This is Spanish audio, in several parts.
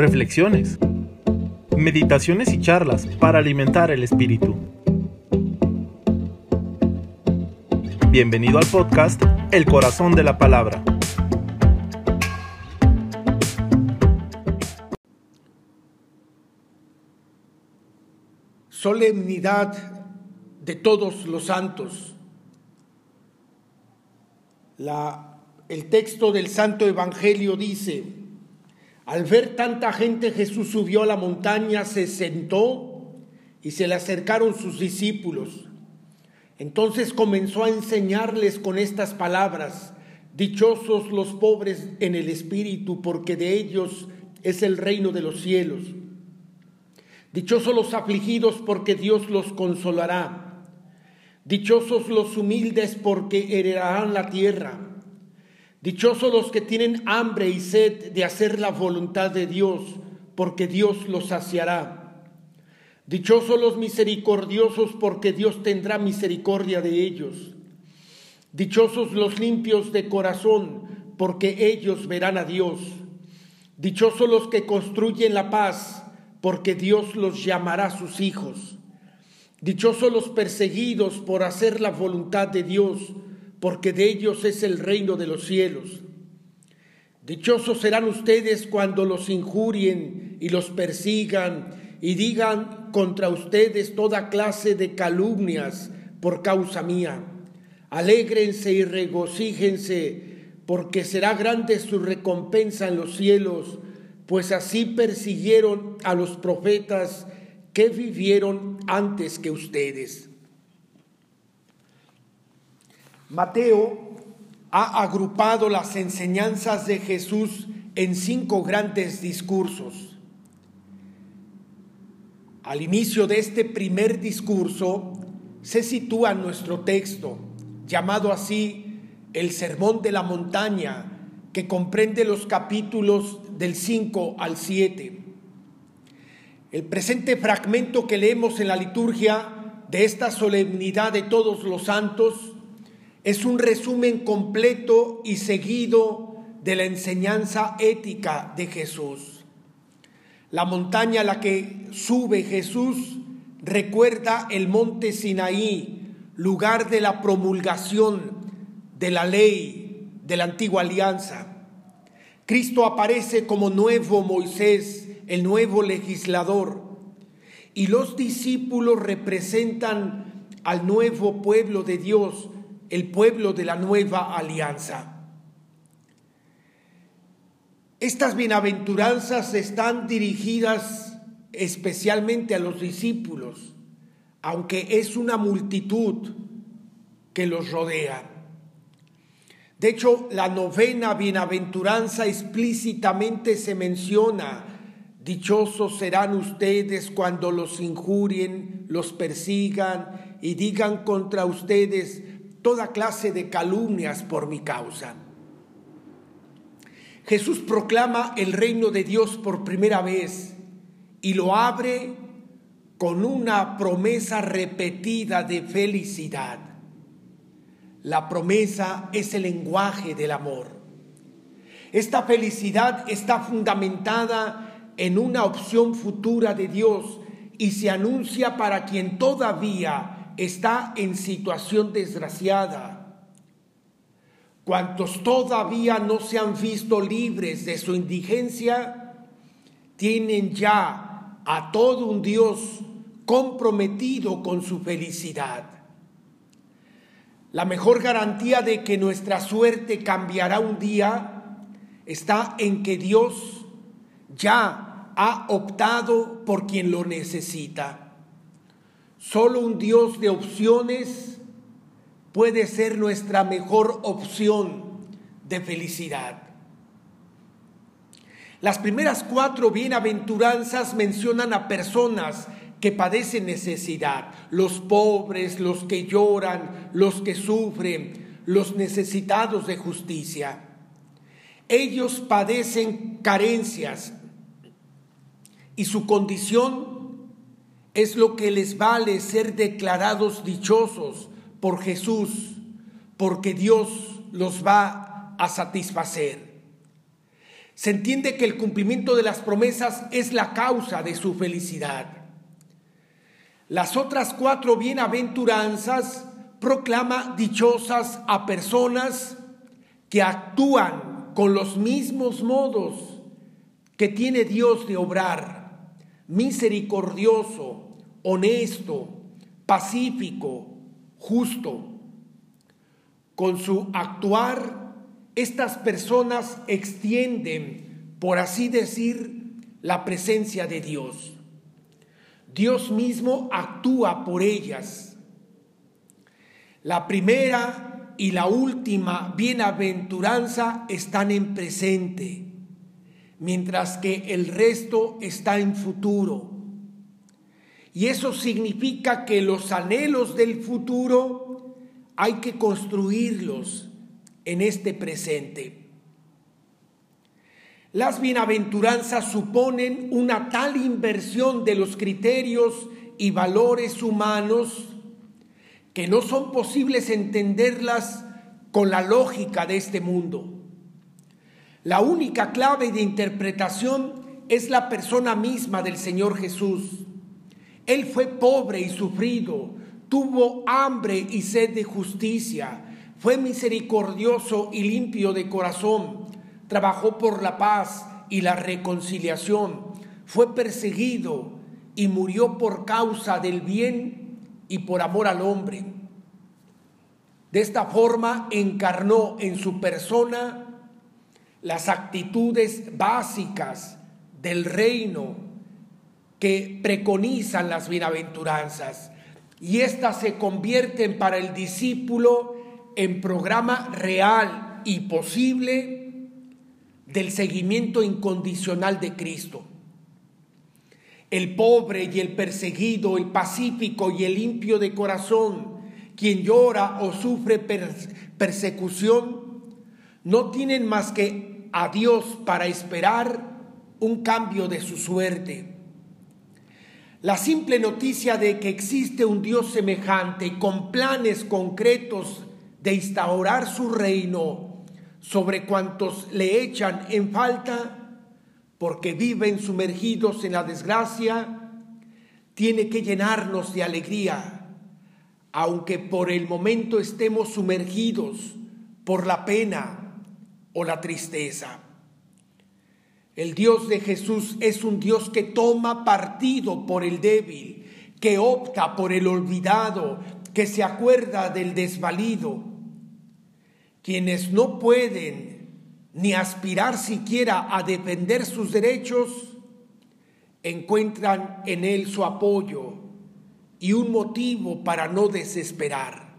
reflexiones, meditaciones y charlas para alimentar el espíritu. Bienvenido al podcast El Corazón de la Palabra. Solemnidad de todos los santos. La, el texto del Santo Evangelio dice, al ver tanta gente Jesús subió a la montaña, se sentó y se le acercaron sus discípulos. Entonces comenzó a enseñarles con estas palabras, dichosos los pobres en el espíritu, porque de ellos es el reino de los cielos. Dichosos los afligidos, porque Dios los consolará. Dichosos los humildes, porque heredarán la tierra. Dichosos los que tienen hambre y sed de hacer la voluntad de Dios, porque Dios los saciará. Dichosos los misericordiosos, porque Dios tendrá misericordia de ellos. Dichosos los limpios de corazón, porque ellos verán a Dios. Dichosos los que construyen la paz, porque Dios los llamará sus hijos. Dichosos los perseguidos por hacer la voluntad de Dios, porque de ellos es el reino de los cielos. Dichosos serán ustedes cuando los injurien y los persigan y digan contra ustedes toda clase de calumnias por causa mía. Alégrense y regocíjense, porque será grande su recompensa en los cielos, pues así persiguieron a los profetas que vivieron antes que ustedes. Mateo ha agrupado las enseñanzas de Jesús en cinco grandes discursos. Al inicio de este primer discurso se sitúa nuestro texto, llamado así el Sermón de la Montaña, que comprende los capítulos del 5 al 7. El presente fragmento que leemos en la liturgia de esta solemnidad de todos los santos es un resumen completo y seguido de la enseñanza ética de Jesús. La montaña a la que sube Jesús recuerda el monte Sinaí, lugar de la promulgación de la ley de la antigua alianza. Cristo aparece como nuevo Moisés, el nuevo legislador, y los discípulos representan al nuevo pueblo de Dios, el pueblo de la nueva alianza. Estas bienaventuranzas están dirigidas especialmente a los discípulos, aunque es una multitud que los rodea. De hecho, la novena bienaventuranza explícitamente se menciona, dichosos serán ustedes cuando los injurien, los persigan y digan contra ustedes toda clase de calumnias por mi causa. Jesús proclama el reino de Dios por primera vez y lo abre con una promesa repetida de felicidad. La promesa es el lenguaje del amor. Esta felicidad está fundamentada en una opción futura de Dios y se anuncia para quien todavía está en situación desgraciada. Cuantos todavía no se han visto libres de su indigencia, tienen ya a todo un Dios comprometido con su felicidad. La mejor garantía de que nuestra suerte cambiará un día está en que Dios ya ha optado por quien lo necesita. Solo un Dios de opciones puede ser nuestra mejor opción de felicidad. Las primeras cuatro bienaventuranzas mencionan a personas que padecen necesidad, los pobres, los que lloran, los que sufren, los necesitados de justicia. Ellos padecen carencias y su condición es lo que les vale ser declarados dichosos por Jesús, porque Dios los va a satisfacer. se entiende que el cumplimiento de las promesas es la causa de su felicidad. Las otras cuatro bienaventuranzas proclama dichosas a personas que actúan con los mismos modos que tiene Dios de obrar, misericordioso, honesto, pacífico, justo. Con su actuar, estas personas extienden, por así decir, la presencia de Dios. Dios mismo actúa por ellas. La primera y la última bienaventuranza están en presente, mientras que el resto está en futuro. Y eso significa que los anhelos del futuro hay que construirlos en este presente. Las bienaventuranzas suponen una tal inversión de los criterios y valores humanos que no son posibles entenderlas con la lógica de este mundo. La única clave de interpretación es la persona misma del Señor Jesús. Él fue pobre y sufrido, tuvo hambre y sed de justicia, fue misericordioso y limpio de corazón, trabajó por la paz y la reconciliación, fue perseguido y murió por causa del bien y por amor al hombre. De esta forma encarnó en su persona las actitudes básicas del reino que preconizan las bienaventuranzas y éstas se convierten para el discípulo en programa real y posible del seguimiento incondicional de Cristo. El pobre y el perseguido, el pacífico y el limpio de corazón, quien llora o sufre persecución, no tienen más que a Dios para esperar un cambio de su suerte. La simple noticia de que existe un Dios semejante con planes concretos de instaurar su reino sobre cuantos le echan en falta porque viven sumergidos en la desgracia, tiene que llenarnos de alegría, aunque por el momento estemos sumergidos por la pena o la tristeza. El Dios de Jesús es un Dios que toma partido por el débil, que opta por el olvidado, que se acuerda del desvalido quienes no pueden ni aspirar siquiera a defender sus derechos, encuentran en Él su apoyo y un motivo para no desesperar.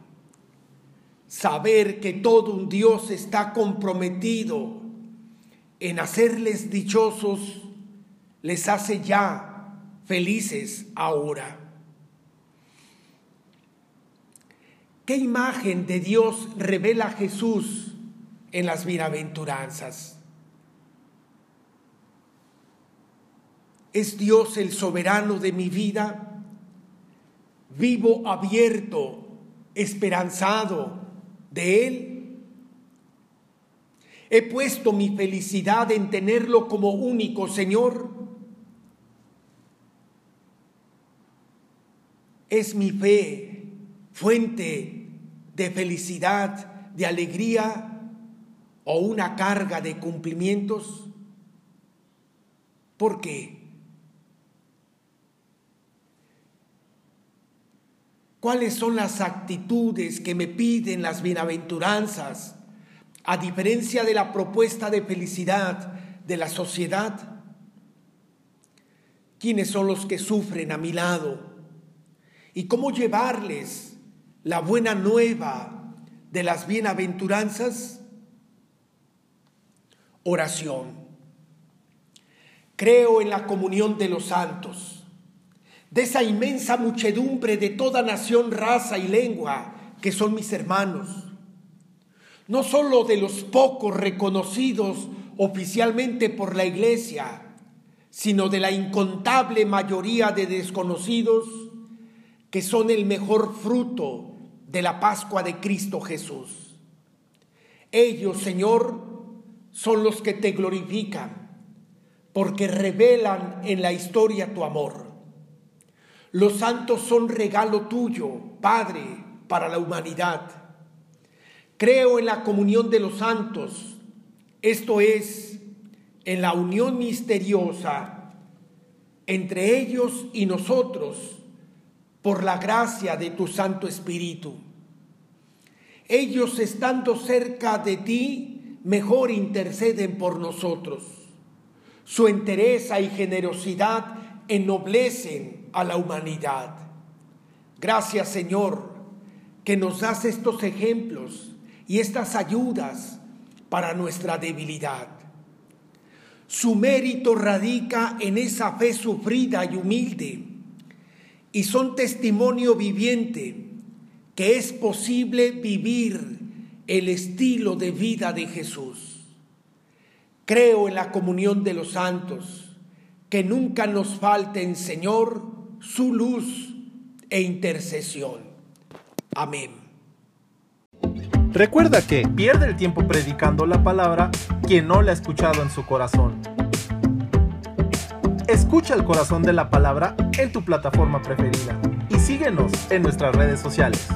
Saber que todo un Dios está comprometido en hacerles dichosos les hace ya felices ahora. ¿Qué imagen de Dios revela Jesús en las bienaventuranzas? ¿Es Dios el soberano de mi vida? ¿Vivo abierto, esperanzado de Él? ¿He puesto mi felicidad en tenerlo como único Señor? ¿Es mi fe fuente de felicidad, de alegría o una carga de cumplimientos? ¿Por qué? ¿Cuáles son las actitudes que me piden las bienaventuranzas a diferencia de la propuesta de felicidad de la sociedad? ¿Quiénes son los que sufren a mi lado? ¿Y cómo llevarles la buena nueva de las bienaventuranzas? Oración. Creo en la comunión de los santos, de esa inmensa muchedumbre de toda nación, raza y lengua que son mis hermanos, no solo de los pocos reconocidos oficialmente por la Iglesia, sino de la incontable mayoría de desconocidos que son el mejor fruto de la Pascua de Cristo Jesús. Ellos, Señor, son los que te glorifican, porque revelan en la historia tu amor. Los santos son regalo tuyo, Padre, para la humanidad. Creo en la comunión de los santos, esto es, en la unión misteriosa entre ellos y nosotros, por la gracia de tu Santo Espíritu. Ellos estando cerca de ti, mejor interceden por nosotros. Su entereza y generosidad ennoblecen a la humanidad. Gracias Señor, que nos das estos ejemplos y estas ayudas para nuestra debilidad. Su mérito radica en esa fe sufrida y humilde y son testimonio viviente que es posible vivir el estilo de vida de Jesús. Creo en la comunión de los santos, que nunca nos falten, Señor, su luz e intercesión. Amén. Recuerda que pierde el tiempo predicando la palabra quien no la ha escuchado en su corazón. Escucha el corazón de la palabra en tu plataforma preferida y síguenos en nuestras redes sociales.